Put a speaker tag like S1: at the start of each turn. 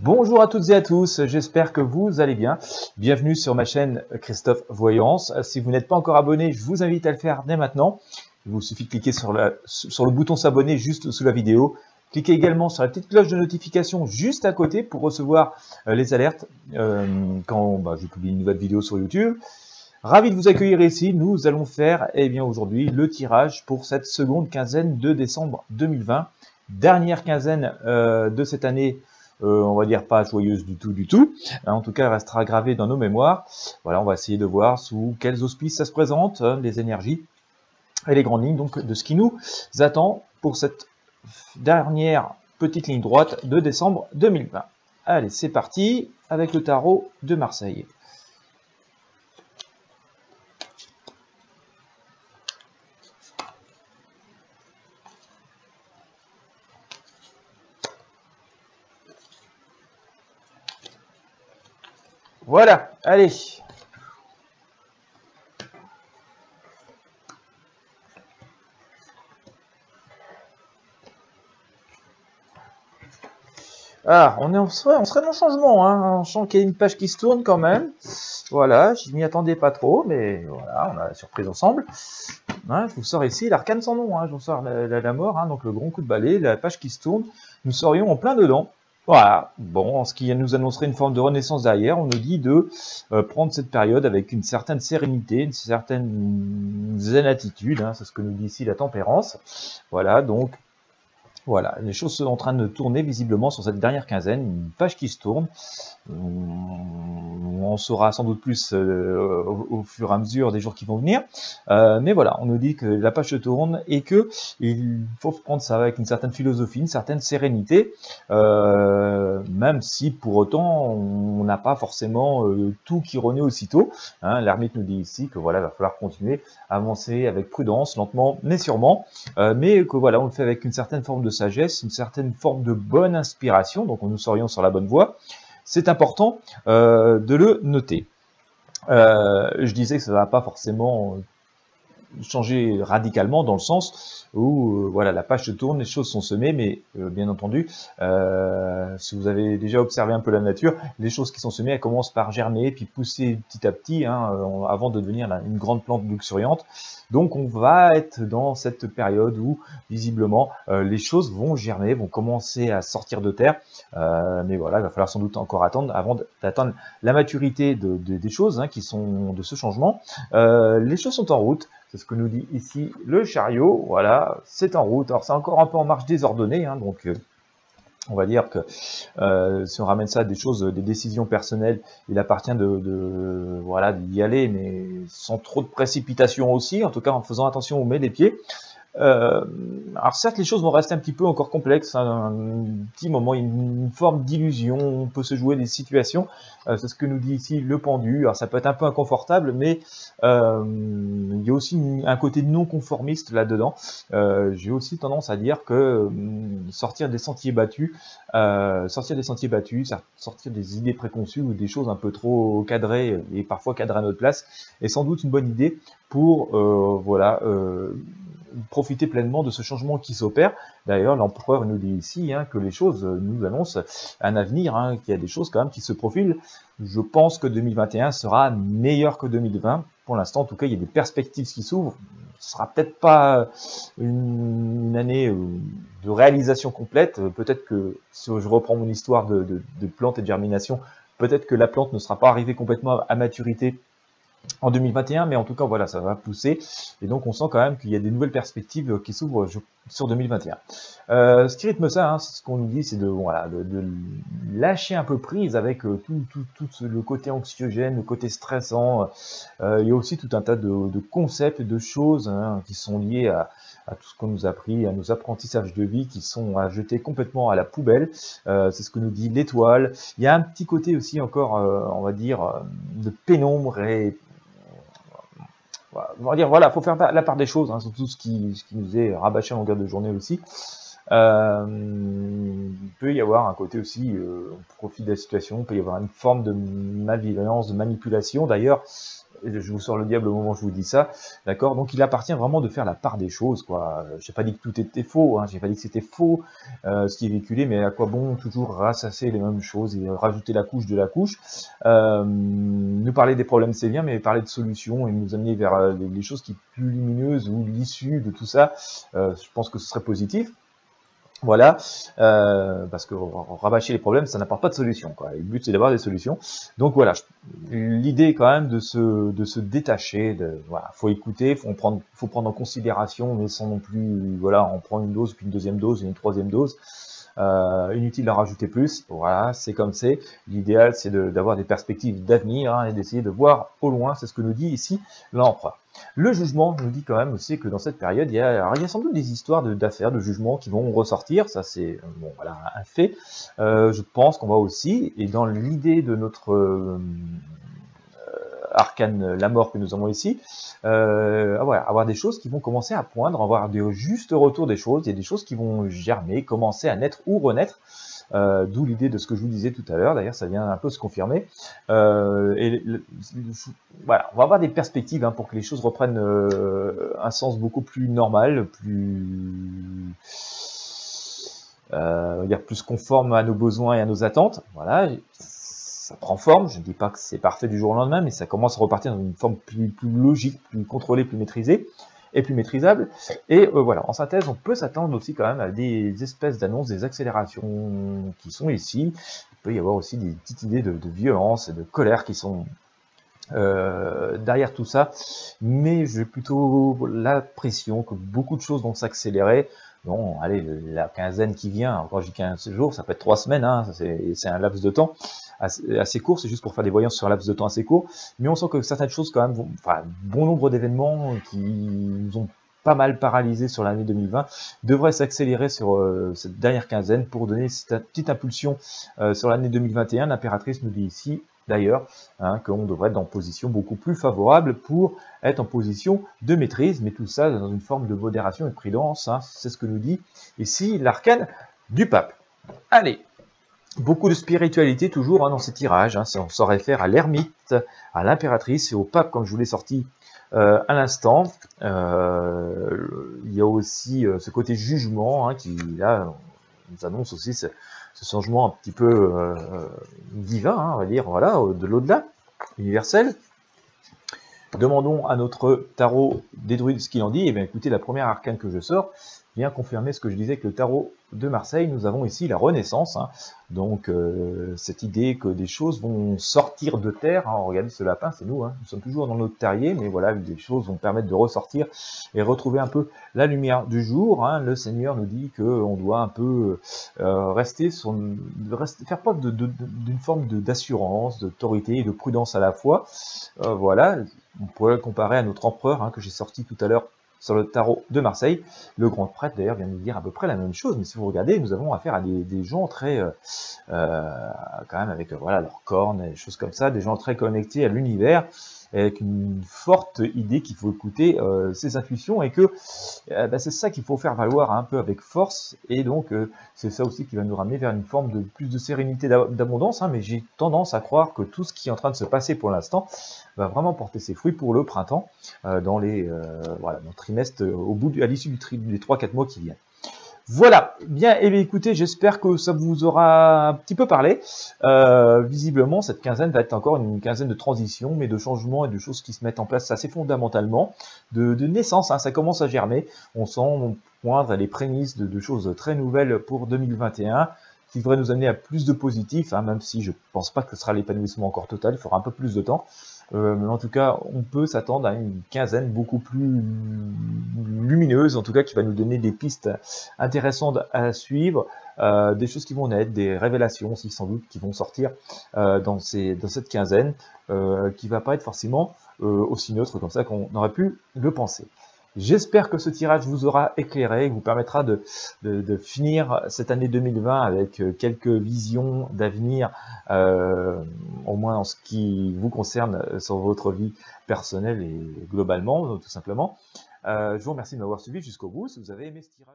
S1: Bonjour à toutes et à tous, j'espère que vous allez bien. Bienvenue sur ma chaîne Christophe Voyance. Si vous n'êtes pas encore abonné, je vous invite à le faire dès maintenant. Il vous suffit de cliquer sur, le bouton s'abonner juste sous la vidéo. Cliquez également sur la petite cloche de notification juste à côté pour recevoir euh, les alertes euh, quand bah, je publie une nouvelle vidéo sur YouTube. Ravi de vous accueillir ici. Nous allons faire eh bien aujourd'hui le tirage pour cette seconde quinzaine de décembre 2020. Dernière quinzaine euh, de cette année, on va dire pas joyeuse du tout, du tout. En tout cas, elle restera gravée dans nos mémoires. Voilà, on va essayer de voir sous quels auspices ça se présente, les énergies et les grandes lignes donc de ce qui nous attend pour cette dernière petite ligne droite de décembre 2020. Allez, c'est parti avec le tarot de Marseille. Voilà, allez, Ah, on, est, serait, on serait dans le changement, hein. on sent qu'il y a une page qui se tourne quand même. Voilà, je m'y attendais pas trop, mais voilà, on a la surprise ensemble. je vous sors ici l'arcane sans nom, hein. je vous sors la, mort, hein. donc le grand coup de balai, la page qui se tourne, nous serions en plein dedans. Voilà, bon, ce qui nous annoncerait une forme de renaissance derrière, on nous dit de euh, prendre cette période avec une certaine sérénité, une certaine zen attitude, c'est ce que nous dit ici la tempérance. Voilà, donc voilà, les choses sont en train de tourner visiblement sur cette dernière quinzaine, une page qui se tourne. On saura sans doute plus euh, au, fur et à mesure des jours qui vont venir. Euh, mais voilà, on nous dit que la page se tourne et que il faut prendre ça avec une certaine philosophie, une certaine sérénité, euh, même si pour autant on n'a pas forcément tout qui renaît aussitôt. Hein. L'ermite nous dit ici que voilà, il va falloir continuer à avancer avec prudence, lentement, mais sûrement, mais que voilà, on le fait avec une certaine forme de sagesse, une certaine forme de bonne inspiration, donc on nous serions sur la bonne voie. C'est important euh, de le noter. Euh, je disais que ça ne va pas forcément changer radicalement dans le sens où euh, voilà la page se tourne, les choses sont semées, mais bien entendu, si vous avez déjà observé un peu la nature, les choses qui sont semées, elles commencent par germer puis pousser petit à petit hein, avant de devenir une grande plante luxuriante. Donc on va être dans cette période où visiblement euh, les choses vont germer, vont commencer à sortir de terre. Euh, mais voilà, il va falloir sans doute encore attendre avant d'atteindre la maturité des choses hein, qui sont de ce changement. Euh, les choses sont en route. C'est ce que nous dit ici le chariot. Voilà, c'est en route. Alors c'est encore un peu en marche désordonnée, hein, donc on va dire que euh, si on ramène ça à des choses, des décisions personnelles, il appartient de, voilà d'y aller, mais sans trop de précipitation aussi, en tout cas en faisant attention où on met les pieds. Euh, alors certes, les choses vont rester un petit peu encore complexes, hein, un petit moment, une, forme d'illusion, on peut se jouer des situations, euh, c'est ce que nous dit ici le pendu, alors ça peut être un peu inconfortable, mais euh, il y a aussi un côté non conformiste là-dedans. J'ai aussi tendance à dire que sortir des sentiers battus, sortir des sentiers battus, sortir des idées préconçues ou des choses un peu trop cadrées et parfois cadrées à notre place, est sans doute une bonne idée pour voilà profiter pleinement de ce changement qui s'opère. D'ailleurs, l'empereur nous dit ici hein, que les choses nous annoncent un avenir, hein, qu'il y a des choses quand même qui se profilent. Je pense que 2021 sera meilleur que 2020. Pour l'instant, en tout cas, il y a des perspectives qui s'ouvrent. Ce sera peut-être pas une, année euh, de réalisation complète. Peut-être que si je reprends mon histoire de, de, de plante et de germination, peut-être que la plante ne sera pas arrivée complètement à maturité en 2021, mais en tout cas, voilà, ça va pousser. Et donc, on sent quand même qu'il y a des nouvelles perspectives qui s'ouvrent sur 2021. Euh, ce qui rythme ça, hein, ce qu'on nous dit, c'est de, voilà, de, lâcher un peu prise avec euh, tout, tout, tout le côté anxiogène, le côté stressant. Euh, il y a aussi tout un tas de, concepts, de choses hein, qui sont liées à, à tout ce qu'on nous a appris, à nos apprentissages de vie qui sont à jeter complètement à la poubelle. C'est ce que nous dit l'étoile. Il y a un petit côté aussi encore, on va dire, de pénombre et on va dire, voilà, faut faire la part des choses, hein, surtout ce qui, ce qui nous est rabâché en longueur de journée aussi. Euh, il peut y avoir un côté aussi, euh, on profite de la situation, il peut y avoir une forme de malveillance, de manipulation. D'ailleurs, je vous sors le diable au moment où je vous dis ça, d'accord? Donc il appartient vraiment de faire la part des choses, quoi. J'ai pas dit que tout était faux, hein, j'ai pas dit que c'était faux euh, ce qui est véhiculé, mais à quoi bon toujours rassasser les mêmes choses et rajouter la couche de la couche? Euh, Nous parler des problèmes c'est bien, mais parler de solutions et nous amener vers euh, les choses qui sont plus lumineuses ou l'issue de tout ça, je pense que ce serait positif. Voilà, euh, parce que rabâcher les problèmes, ça n'apporte pas de solution. Quoi. Le but, c'est d'avoir des solutions. Donc voilà, l'idée quand même de se, de se détacher. De, voilà, faut écouter, faut prendre, faut prendre en considération, mais sans non plus, voilà, on prend une dose, puis une deuxième dose, une troisième dose. Euh, inutile d'en rajouter plus. Voilà, c'est comme c'est. L'idéal, c'est d'avoir des perspectives d'avenir hein, et d'essayer de voir au loin. C'est ce que nous dit ici l'empereur. Le jugement nous dit quand même aussi que dans cette période, il y a, sans doute des histoires d'affaires, de, jugements qui vont ressortir. Ça, c'est voilà, un fait. Euh, je pense qu'on va aussi, et dans l'idée de notre euh, arcane la mort que nous avons ici, euh, avoir des choses qui vont commencer à poindre, avoir des justes retours des choses, il y a des choses qui vont germer, commencer à naître ou renaître. Euh, D'où l'idée de ce que je vous disais tout à l'heure. D'ailleurs, ça vient un peu se confirmer. Euh, et voilà, on va avoir des perspectives hein, pour que les choses reprennent euh, un sens beaucoup plus normal, plus euh, dire plus conforme à nos besoins et à nos attentes. Voilà, ça prend forme. Je ne dis pas que c'est parfait du jour au lendemain, mais ça commence à repartir dans une forme plus, logique, plus contrôlée, plus maîtrisée et plus maîtrisable. Et euh, voilà, en synthèse, on peut s'attendre aussi quand même à des espèces d'annonces, des accélérations qui sont ici. Il peut y avoir aussi des petites idées de, violence et de colère qui sont euh, derrière tout ça, mais j'ai plutôt l'impression que beaucoup de choses vont s'accélérer. Bon, allez, la quinzaine qui vient, encore j'ai 15 jours, ça peut être trois semaines, hein, c'est un laps de temps assez, court, c'est juste pour faire des voyances sur un laps de temps assez court, mais on sent que certaines choses quand même, vont, enfin, bon nombre d'événements qui nous ont pas mal paralysé sur l'année 2020 devraient s'accélérer sur euh, cette dernière quinzaine pour donner cette petite impulsion euh, sur l'année 2021. L'impératrice nous dit ici d'ailleurs hein, qu'on devrait être en position beaucoup plus favorable pour être en position de maîtrise, mais tout ça dans une forme de modération et de prudence, hein, c'est ce que nous dit ici l'arcane du pape. Allez, Beaucoup de spiritualité toujours hein, dans ces tirages. Hein, on s'en réfère à l'ermite, à l'impératrice et au pape, comme je vous l'ai sorti euh, à l'instant. Euh, il y a aussi euh, ce côté jugement hein, qui, là, nous annonce aussi ce, changement un petit peu divin, on va dire, voilà, de l'au-delà, universel. Demandons à notre tarot des druides ce qu'il en dit. Et eh bien écoutez, la première arcane que je sors confirmer ce que je disais que le tarot de Marseille, nous avons ici la Renaissance. Hein. Donc euh, cette idée que des choses vont sortir de terre. Hein. Regardez ce lapin, c'est nous. Hein. Nous sommes toujours dans notre terrier, mais voilà, des choses vont permettre de ressortir et retrouver un peu la lumière du jour. Hein. Le Seigneur nous dit qu'on doit un peu euh, rester sur, faire preuve d'une forme d'assurance, d'autorité et de prudence à la fois. Euh, voilà, on pourrait comparer à notre empereur que j'ai sorti tout à l'heure sur le tarot de Marseille. Le grand prêtre d'ailleurs vient nous dire à peu près la même chose, mais si vous regardez, nous avons affaire à des, gens très, euh, euh, quand même avec voilà leurs cornes et des choses comme ça, des gens très connectés à l'univers avec une forte idée qu'il faut écouter euh, ses intuitions et que euh, bah, c'est ça qu'il faut faire valoir un peu avec force et donc euh, c'est ça aussi qui va nous ramener vers une forme de plus de sérénité d'abondance hein, mais j'ai tendance à croire que tout ce qui est en train de se passer pour l'instant va vraiment porter ses fruits pour le printemps dans les voilà dans le trimestre au bout à l'issue des 3-4 mois qui viennent. Voilà, bien, et eh écoutez, j'espère que ça vous aura un petit peu parlé. Euh, visiblement, cette quinzaine va être encore une quinzaine de transition, mais de changements et de choses qui se mettent en place assez fondamentalement, de, naissance, hein, ça commence à germer. On sent poindre les prémices de, choses très nouvelles pour 2021 qui devraient nous amener à plus de positifs, hein, même si je pense pas que ce sera l'épanouissement encore total, il faudra un peu plus de temps. Euh, mais en tout cas, on peut s'attendre à une quinzaine beaucoup plus lumineuse, en tout cas qui va nous donner des pistes intéressantes à suivre, euh, des choses qui vont naître, des révélations aussi sans doute qui vont sortir euh, dans, dans cette quinzaine, qui va pas être forcément aussi neutre comme ça qu'on aurait pu le penser. J'espère que ce tirage vous aura éclairé, vous permettra de, finir cette année 2020 avec euh, quelques visions d'avenir, euh, au moins en ce qui vous concerne euh, sur votre vie personnelle et globalement, tout simplement. je vous remercie de m'avoir suivi jusqu'au bout. Si vous avez aimé ce tirage...